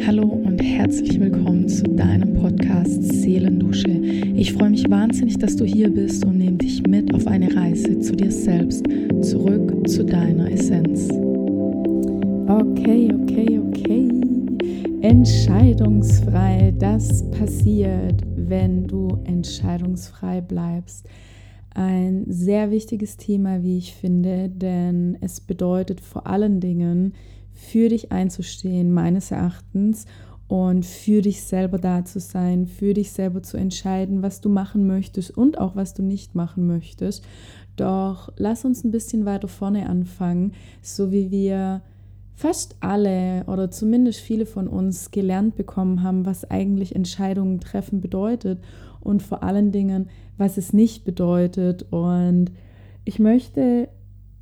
Hallo und herzlich willkommen zu deinem Podcast Seelendusche. Ich freue mich wahnsinnig, dass du hier bist und nehme dich mit auf eine Reise zu dir selbst, zurück zu deiner Essenz. Okay, okay, okay. Entscheidungsfrei, das passiert, wenn du entscheidungsfrei bleibst. Ein sehr wichtiges Thema, wie ich finde, denn es bedeutet vor allen Dingen, für dich einzustehen, meines Erachtens, und für dich selber da zu sein, für dich selber zu entscheiden, was du machen möchtest und auch was du nicht machen möchtest. Doch lass uns ein bisschen weiter vorne anfangen, so wie wir fast alle oder zumindest viele von uns gelernt bekommen haben, was eigentlich Entscheidungen treffen bedeutet und vor allen Dingen, was es nicht bedeutet. Und ich möchte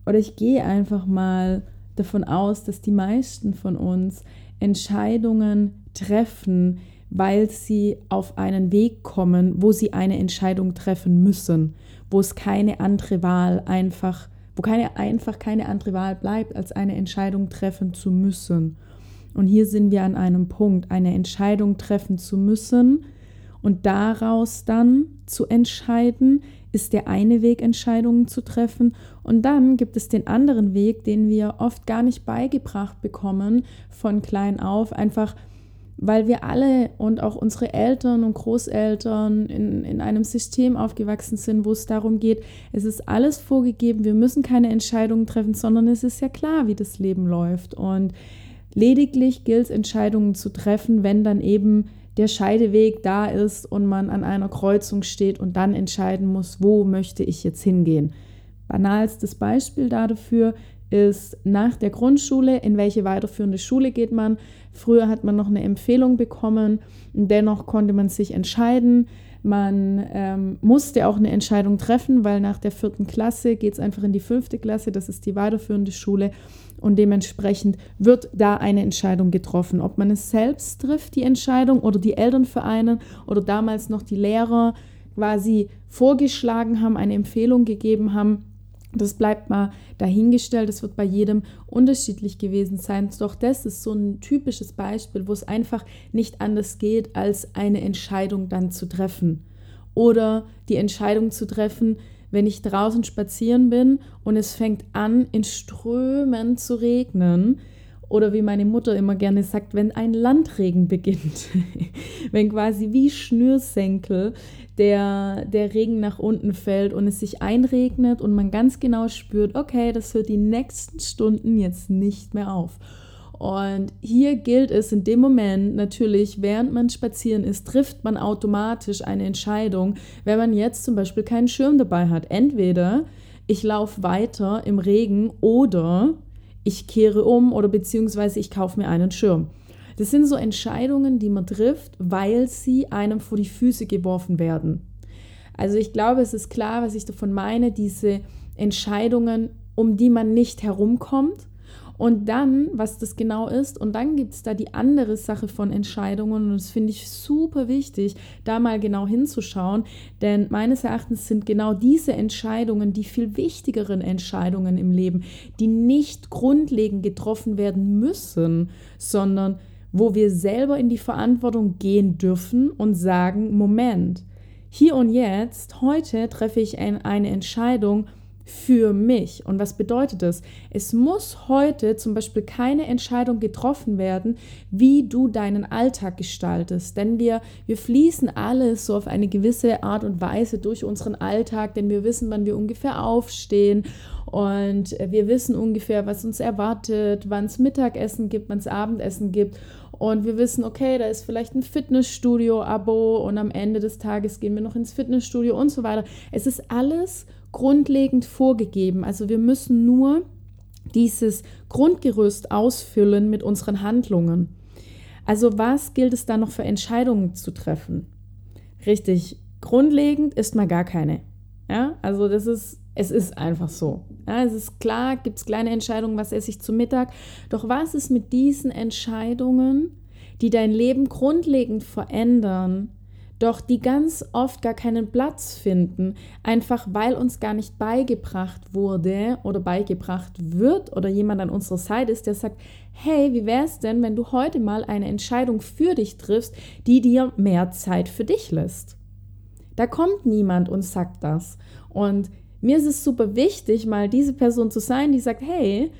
oder ich gehe einfach mal davon aus, dass die meisten von uns Entscheidungen treffen, weil sie auf einen Weg kommen, wo sie eine Entscheidung treffen müssen, wo es keine andere Wahl einfach, wo keine einfach keine andere Wahl bleibt, als eine Entscheidung treffen zu müssen. Und hier sind wir an einem Punkt, eine Entscheidung treffen zu müssen und daraus dann zu entscheiden, ist der eine Weg, Entscheidungen zu treffen. Und dann gibt es den anderen Weg, den wir oft gar nicht beigebracht bekommen von klein auf, einfach weil wir alle und auch unsere Eltern und Großeltern in, in einem System aufgewachsen sind, wo es darum geht, es ist alles vorgegeben, wir müssen keine Entscheidungen treffen, sondern es ist ja klar, wie das Leben läuft. Und lediglich gilt es, Entscheidungen zu treffen, wenn dann eben der Scheideweg da ist und man an einer Kreuzung steht und dann entscheiden muss, wo möchte ich jetzt hingehen. Banalstes Beispiel dafür ist nach der Grundschule, in welche weiterführende Schule geht man. Früher hat man noch eine Empfehlung bekommen, dennoch konnte man sich entscheiden. Man ähm, musste auch eine Entscheidung treffen, weil nach der vierten Klasse geht es einfach in die fünfte Klasse, das ist die weiterführende Schule und dementsprechend wird da eine Entscheidung getroffen. Ob man es selbst trifft, die Entscheidung, oder die Eltern für einen oder damals noch die Lehrer quasi vorgeschlagen haben, eine Empfehlung gegeben haben, das bleibt mal dahingestellt, es wird bei jedem unterschiedlich gewesen sein. Doch das ist so ein typisches Beispiel, wo es einfach nicht anders geht, als eine Entscheidung dann zu treffen. Oder die Entscheidung zu treffen, wenn ich draußen spazieren bin und es fängt an, in Strömen zu regnen, oder wie meine Mutter immer gerne sagt, wenn ein Landregen beginnt. wenn quasi wie Schnürsenkel der, der Regen nach unten fällt und es sich einregnet und man ganz genau spürt, okay, das hört die nächsten Stunden jetzt nicht mehr auf. Und hier gilt es in dem Moment natürlich, während man spazieren ist, trifft man automatisch eine Entscheidung, wenn man jetzt zum Beispiel keinen Schirm dabei hat. Entweder ich laufe weiter im Regen oder ich kehre um oder beziehungsweise ich kaufe mir einen Schirm. Das sind so Entscheidungen, die man trifft, weil sie einem vor die Füße geworfen werden. Also ich glaube, es ist klar, was ich davon meine, diese Entscheidungen, um die man nicht herumkommt und dann, was das genau ist, und dann gibt es da die andere Sache von Entscheidungen und das finde ich super wichtig, da mal genau hinzuschauen, denn meines Erachtens sind genau diese Entscheidungen die viel wichtigeren Entscheidungen im Leben, die nicht grundlegend getroffen werden müssen, sondern wo wir selber in die Verantwortung gehen dürfen und sagen, Moment, hier und jetzt, heute treffe ich eine Entscheidung, für mich. Und was bedeutet das? Es muss heute zum Beispiel keine Entscheidung getroffen werden, wie du deinen Alltag gestaltest. Denn wir, wir fließen alles so auf eine gewisse Art und Weise durch unseren Alltag, denn wir wissen, wann wir ungefähr aufstehen und wir wissen ungefähr, was uns erwartet, wann es Mittagessen gibt, wann es Abendessen gibt. Und wir wissen, okay, da ist vielleicht ein Fitnessstudio-Abo und am Ende des Tages gehen wir noch ins Fitnessstudio und so weiter. Es ist alles grundlegend vorgegeben. Also wir müssen nur dieses Grundgerüst ausfüllen mit unseren Handlungen. Also was gilt es da noch für Entscheidungen zu treffen? Richtig, grundlegend ist mal gar keine. Ja, also das ist, es ist einfach so. Ja, es ist klar, gibt es kleine Entscheidungen, was esse ich zu Mittag. Doch was ist mit diesen Entscheidungen, die dein Leben grundlegend verändern, doch die ganz oft gar keinen Platz finden, einfach weil uns gar nicht beigebracht wurde oder beigebracht wird oder jemand an unserer Seite ist, der sagt, hey, wie wäre es denn, wenn du heute mal eine Entscheidung für dich triffst, die dir mehr Zeit für dich lässt? Da kommt niemand und sagt das. Und mir ist es super wichtig, mal diese Person zu sein, die sagt, hey,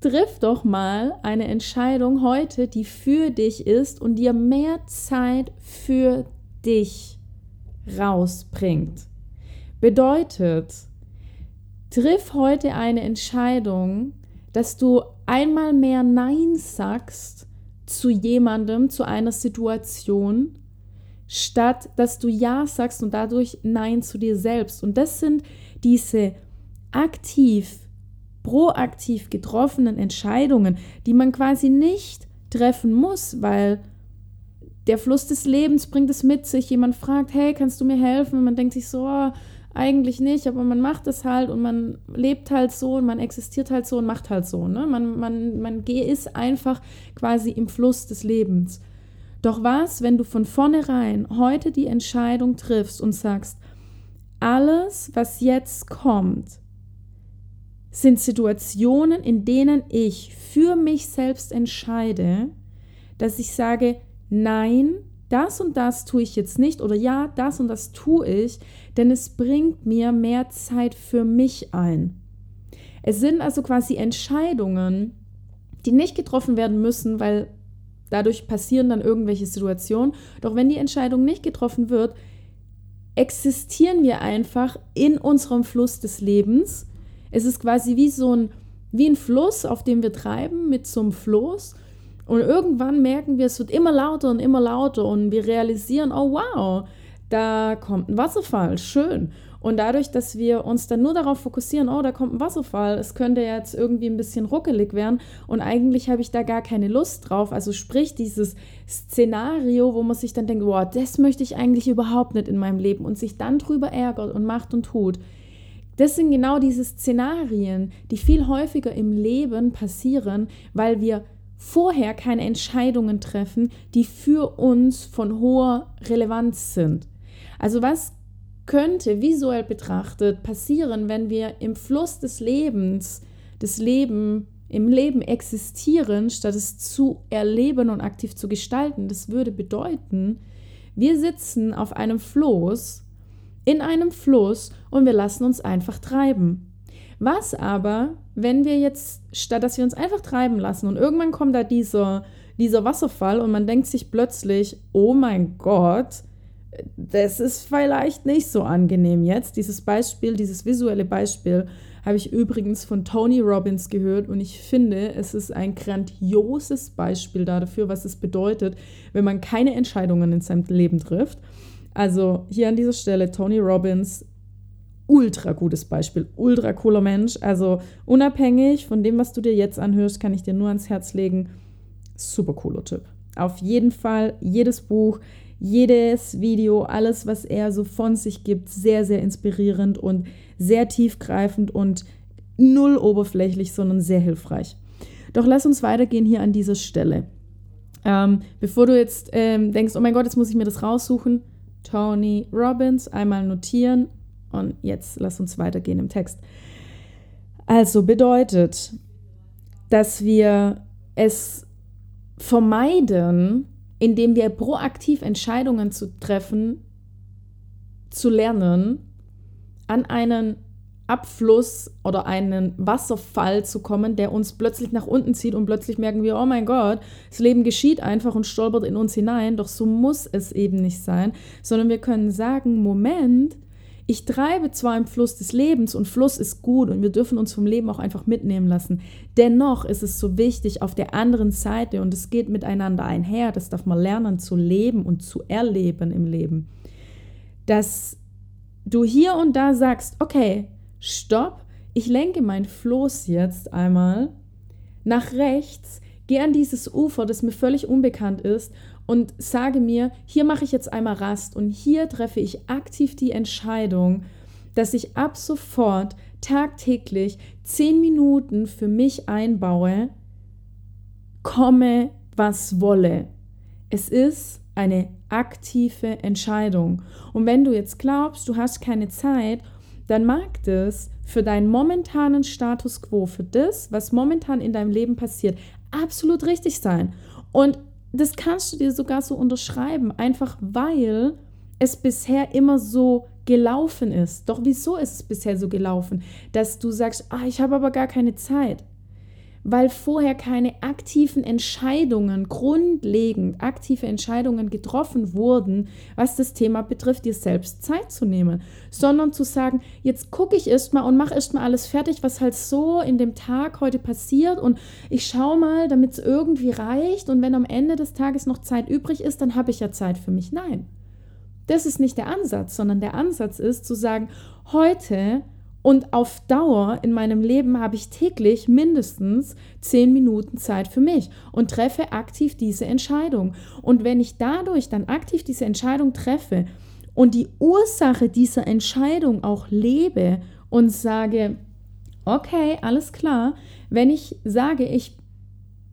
triff doch mal eine Entscheidung heute, die für dich ist und dir mehr Zeit für dich rausbringt. Bedeutet, triff heute eine Entscheidung, dass du einmal mehr Nein sagst zu jemandem, zu einer Situation, statt dass du Ja sagst und dadurch Nein zu dir selbst. Und das sind diese aktiv, proaktiv getroffenen Entscheidungen, die man quasi nicht treffen muss, weil der Fluss des Lebens bringt es mit sich. Jemand fragt, hey, kannst du mir helfen? Und man denkt sich so, oh, eigentlich nicht, aber man macht es halt und man lebt halt so und man existiert halt so und macht halt so. Ne? Man, man, man ist einfach quasi im Fluss des Lebens. Doch was, wenn du von vornherein heute die Entscheidung triffst und sagst, alles, was jetzt kommt, sind Situationen, in denen ich für mich selbst entscheide, dass ich sage, nein, das und das tue ich jetzt nicht oder ja, das und das tue ich, denn es bringt mir mehr Zeit für mich ein. Es sind also quasi Entscheidungen, die nicht getroffen werden müssen, weil dadurch passieren dann irgendwelche Situationen. Doch wenn die Entscheidung nicht getroffen wird, existieren wir einfach in unserem Fluss des Lebens. Es ist quasi wie so ein, wie ein Fluss, auf dem wir treiben mit so einem Floß. Und irgendwann merken wir, es wird immer lauter und immer lauter und wir realisieren, oh wow, da kommt ein Wasserfall, schön. Und dadurch, dass wir uns dann nur darauf fokussieren, oh, da kommt ein Wasserfall, es könnte jetzt irgendwie ein bisschen ruckelig werden und eigentlich habe ich da gar keine Lust drauf. Also sprich dieses Szenario, wo man sich dann denkt, wow, das möchte ich eigentlich überhaupt nicht in meinem Leben und sich dann drüber ärgert und macht und tut. Das sind genau diese Szenarien, die viel häufiger im Leben passieren, weil wir vorher keine Entscheidungen treffen, die für uns von hoher Relevanz sind. Also was könnte visuell betrachtet passieren, wenn wir im Fluss des Lebens, das Leben im Leben existieren, statt es zu erleben und aktiv zu gestalten? Das würde bedeuten, wir sitzen auf einem Floß, in einem Fluss und wir lassen uns einfach treiben. Was aber, wenn wir jetzt, statt dass wir uns einfach treiben lassen und irgendwann kommt da dieser, dieser Wasserfall und man denkt sich plötzlich, oh mein Gott, das ist vielleicht nicht so angenehm jetzt. Dieses Beispiel, dieses visuelle Beispiel habe ich übrigens von Tony Robbins gehört und ich finde, es ist ein grandioses Beispiel dafür, was es bedeutet, wenn man keine Entscheidungen in seinem Leben trifft. Also hier an dieser Stelle Tony Robbins, ultra gutes Beispiel, ultra cooler Mensch. Also unabhängig von dem, was du dir jetzt anhörst, kann ich dir nur ans Herz legen. Super cooler Typ. Auf jeden Fall jedes Buch, jedes Video, alles, was er so von sich gibt, sehr, sehr inspirierend und sehr tiefgreifend und null oberflächlich, sondern sehr hilfreich. Doch lass uns weitergehen hier an dieser Stelle. Ähm, bevor du jetzt ähm, denkst, oh mein Gott, jetzt muss ich mir das raussuchen, Tony Robbins einmal notieren und jetzt lass uns weitergehen im Text. Also bedeutet, dass wir es vermeiden, indem wir proaktiv Entscheidungen zu treffen, zu lernen, an einen Abfluss oder einen Wasserfall zu kommen, der uns plötzlich nach unten zieht und plötzlich merken wir, oh mein Gott, das Leben geschieht einfach und stolpert in uns hinein. Doch so muss es eben nicht sein, sondern wir können sagen, Moment, ich treibe zwar im Fluss des Lebens und Fluss ist gut und wir dürfen uns vom Leben auch einfach mitnehmen lassen. Dennoch ist es so wichtig auf der anderen Seite und es geht miteinander einher, das darf man lernen zu leben und zu erleben im Leben, dass du hier und da sagst, okay, stopp, ich lenke mein Floß jetzt einmal nach rechts, gehe an dieses Ufer, das mir völlig unbekannt ist und sage mir, hier mache ich jetzt einmal Rast und hier treffe ich aktiv die Entscheidung, dass ich ab sofort tagtäglich zehn Minuten für mich einbaue, komme, was wolle. Es ist eine aktive Entscheidung. Und wenn du jetzt glaubst, du hast keine Zeit, dann mag das für deinen momentanen Status quo, für das, was momentan in deinem Leben passiert, absolut richtig sein. Und das kannst du dir sogar so unterschreiben, einfach weil es bisher immer so gelaufen ist. Doch wieso ist es bisher so gelaufen, dass du sagst, ah, ich habe aber gar keine Zeit? Weil vorher keine aktiven Entscheidungen, grundlegend aktive Entscheidungen getroffen wurden, was das Thema betrifft, dir selbst Zeit zu nehmen, sondern zu sagen, jetzt gucke ich erstmal und mache erstmal alles fertig, was halt so in dem Tag heute passiert und ich schaue mal, damit es irgendwie reicht und wenn am Ende des Tages noch Zeit übrig ist, dann habe ich ja Zeit für mich. Nein. Das ist nicht der Ansatz, sondern der Ansatz ist zu sagen, heute und auf Dauer in meinem Leben habe ich täglich mindestens zehn Minuten Zeit für mich und treffe aktiv diese Entscheidung. Und wenn ich dadurch dann aktiv diese Entscheidung treffe und die Ursache dieser Entscheidung auch lebe und sage, okay, alles klar, wenn ich sage, ich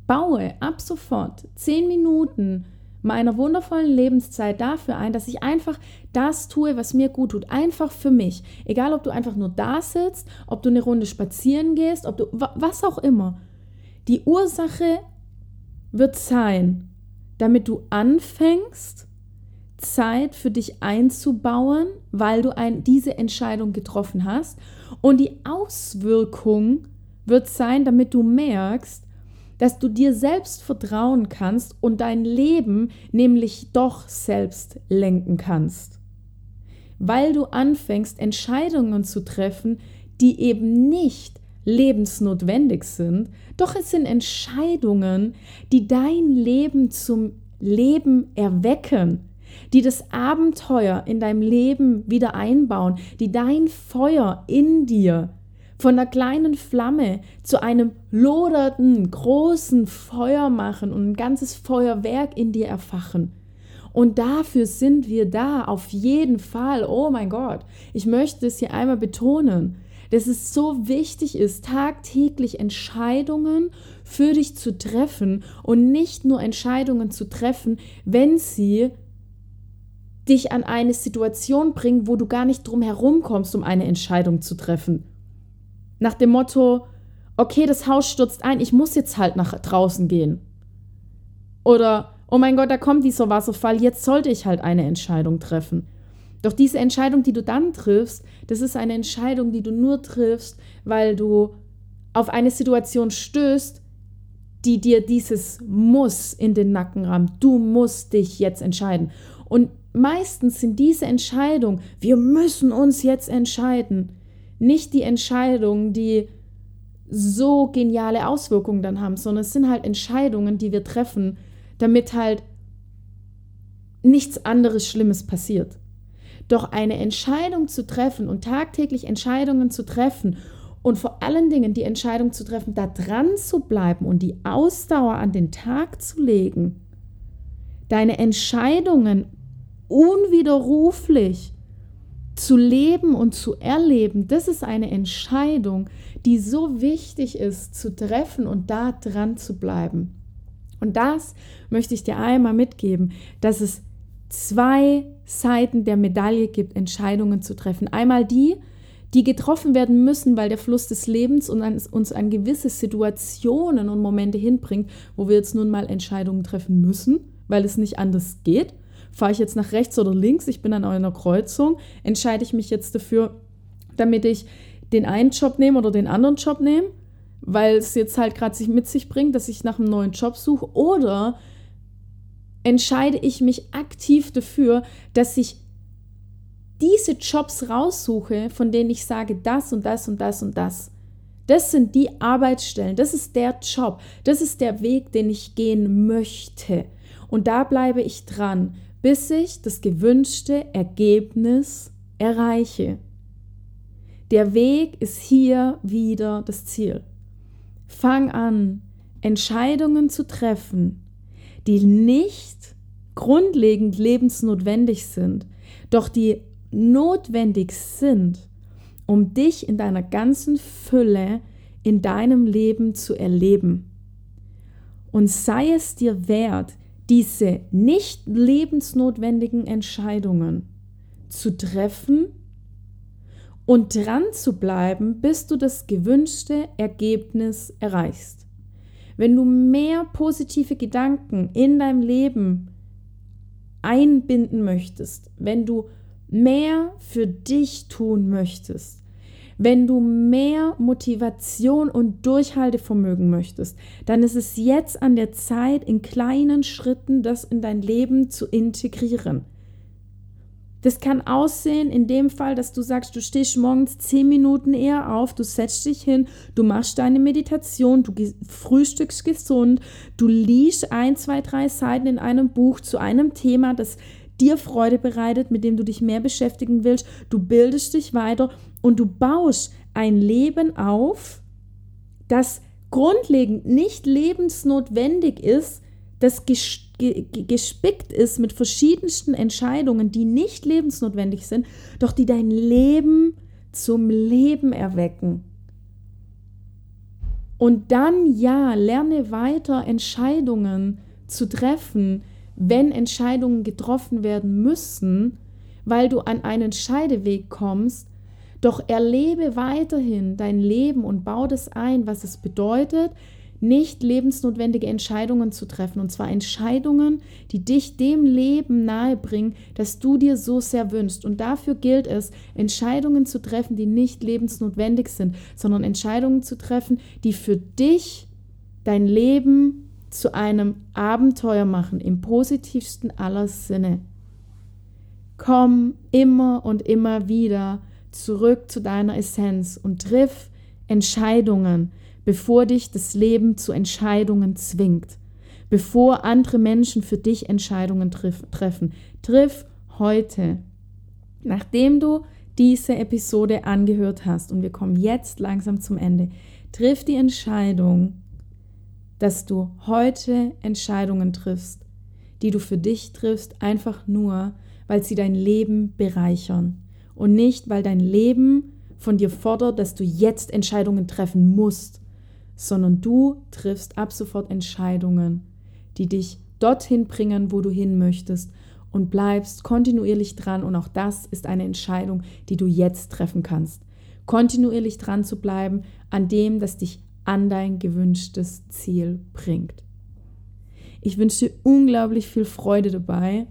baue ab sofort zehn Minuten meiner wundervollen Lebenszeit dafür ein, dass ich einfach das tue, was mir gut tut. Einfach für mich. Egal, ob du einfach nur da sitzt, ob du eine Runde spazieren gehst, ob du was auch immer. Die Ursache wird sein, damit du anfängst, Zeit für dich einzubauen, weil du ein, diese Entscheidung getroffen hast. Und die Auswirkung wird sein, damit du merkst, dass du dir selbst vertrauen kannst und dein Leben nämlich doch selbst lenken kannst. Weil du anfängst, Entscheidungen zu treffen, die eben nicht lebensnotwendig sind, doch es sind Entscheidungen, die dein Leben zum Leben erwecken, die das Abenteuer in deinem Leben wieder einbauen, die dein Feuer in dir von einer kleinen Flamme zu einem lodernden, großen Feuer machen und ein ganzes Feuerwerk in dir erfachen. Und dafür sind wir da, auf jeden Fall. Oh mein Gott, ich möchte es hier einmal betonen, dass es so wichtig ist, tagtäglich Entscheidungen für dich zu treffen und nicht nur Entscheidungen zu treffen, wenn sie dich an eine Situation bringen, wo du gar nicht drum herum kommst, um eine Entscheidung zu treffen. Nach dem Motto, okay, das Haus stürzt ein, ich muss jetzt halt nach draußen gehen. Oder, oh mein Gott, da kommt dieser Wasserfall, jetzt sollte ich halt eine Entscheidung treffen. Doch diese Entscheidung, die du dann triffst, das ist eine Entscheidung, die du nur triffst, weil du auf eine Situation stößt, die dir dieses Muss in den Nacken rammt. Du musst dich jetzt entscheiden. Und meistens sind diese Entscheidungen, wir müssen uns jetzt entscheiden, nicht die Entscheidungen, die so geniale Auswirkungen dann haben, sondern es sind halt Entscheidungen, die wir treffen, damit halt nichts anderes Schlimmes passiert. Doch eine Entscheidung zu treffen und tagtäglich Entscheidungen zu treffen und vor allen Dingen die Entscheidung zu treffen, da dran zu bleiben und die Ausdauer an den Tag zu legen, deine Entscheidungen unwiderruflich zu leben und zu erleben, das ist eine Entscheidung, die so wichtig ist zu treffen und da dran zu bleiben. Und das möchte ich dir einmal mitgeben, dass es zwei Seiten der Medaille gibt, Entscheidungen zu treffen. Einmal die, die getroffen werden müssen, weil der Fluss des Lebens uns an gewisse Situationen und Momente hinbringt, wo wir jetzt nun mal Entscheidungen treffen müssen, weil es nicht anders geht fahre ich jetzt nach rechts oder links, ich bin an einer Kreuzung, entscheide ich mich jetzt dafür, damit ich den einen Job nehme oder den anderen Job nehme, weil es jetzt halt gerade sich mit sich bringt, dass ich nach einem neuen Job suche, oder entscheide ich mich aktiv dafür, dass ich diese Jobs raussuche, von denen ich sage, das und das und das und das. Das sind die Arbeitsstellen, das ist der Job, das ist der Weg, den ich gehen möchte. Und da bleibe ich dran bis ich das gewünschte Ergebnis erreiche. Der Weg ist hier wieder das Ziel. Fang an, Entscheidungen zu treffen, die nicht grundlegend lebensnotwendig sind, doch die notwendig sind, um dich in deiner ganzen Fülle in deinem Leben zu erleben. Und sei es dir wert, diese nicht lebensnotwendigen Entscheidungen zu treffen und dran zu bleiben, bis du das gewünschte Ergebnis erreichst. Wenn du mehr positive Gedanken in deinem Leben einbinden möchtest, wenn du mehr für dich tun möchtest, wenn du mehr Motivation und Durchhaltevermögen möchtest, dann ist es jetzt an der Zeit, in kleinen Schritten das in dein Leben zu integrieren. Das kann aussehen in dem Fall, dass du sagst, du stehst morgens zehn Minuten eher auf, du setzt dich hin, du machst deine Meditation, du frühstückst gesund, du liest ein, zwei, drei Seiten in einem Buch zu einem Thema, das dir Freude bereitet, mit dem du dich mehr beschäftigen willst. Du bildest dich weiter und du baust ein Leben auf, das grundlegend nicht lebensnotwendig ist, das gespickt ist mit verschiedensten Entscheidungen, die nicht lebensnotwendig sind, doch die dein Leben zum Leben erwecken. Und dann ja, lerne weiter Entscheidungen zu treffen, wenn Entscheidungen getroffen werden müssen, weil du an einen Scheideweg kommst, doch erlebe weiterhin dein Leben und bau das ein, was es bedeutet, nicht lebensnotwendige Entscheidungen zu treffen. Und zwar Entscheidungen, die dich dem Leben nahebringen, das du dir so sehr wünschst. Und dafür gilt es, Entscheidungen zu treffen, die nicht lebensnotwendig sind, sondern Entscheidungen zu treffen, die für dich dein Leben zu einem Abenteuer machen, im positivsten aller Sinne. Komm immer und immer wieder zurück zu deiner Essenz und triff Entscheidungen, bevor dich das Leben zu Entscheidungen zwingt, bevor andere Menschen für dich Entscheidungen triff, treffen. Triff heute, nachdem du diese Episode angehört hast, und wir kommen jetzt langsam zum Ende, triff die Entscheidung, dass du heute Entscheidungen triffst, die du für dich triffst, einfach nur, weil sie dein Leben bereichern und nicht, weil dein Leben von dir fordert, dass du jetzt Entscheidungen treffen musst, sondern du triffst ab sofort Entscheidungen, die dich dorthin bringen, wo du hin möchtest und bleibst kontinuierlich dran und auch das ist eine Entscheidung, die du jetzt treffen kannst. Kontinuierlich dran zu bleiben an dem, das dich an dein gewünschtes Ziel bringt. Ich wünsche dir unglaublich viel Freude dabei,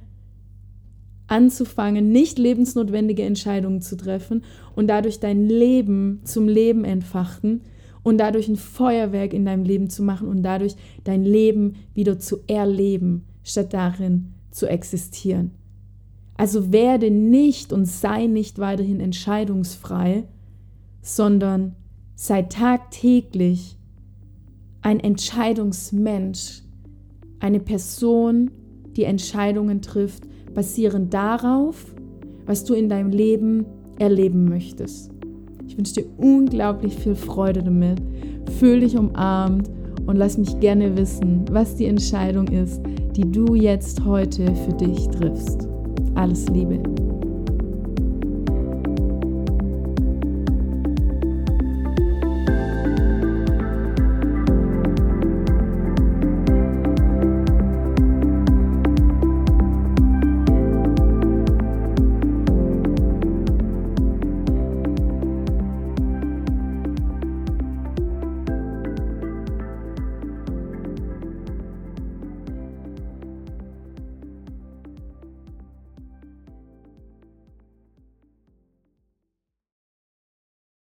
anzufangen, nicht lebensnotwendige Entscheidungen zu treffen und dadurch dein Leben zum Leben entfachen und dadurch ein Feuerwerk in deinem Leben zu machen und dadurch dein Leben wieder zu erleben, statt darin zu existieren. Also werde nicht und sei nicht weiterhin entscheidungsfrei, sondern sei tagtäglich ein Entscheidungsmensch, eine Person, die Entscheidungen trifft, basierend darauf, was du in deinem Leben erleben möchtest. Ich wünsche dir unglaublich viel Freude damit. Fühl dich umarmt und lass mich gerne wissen, was die Entscheidung ist, die du jetzt heute für dich triffst. Alles Liebe.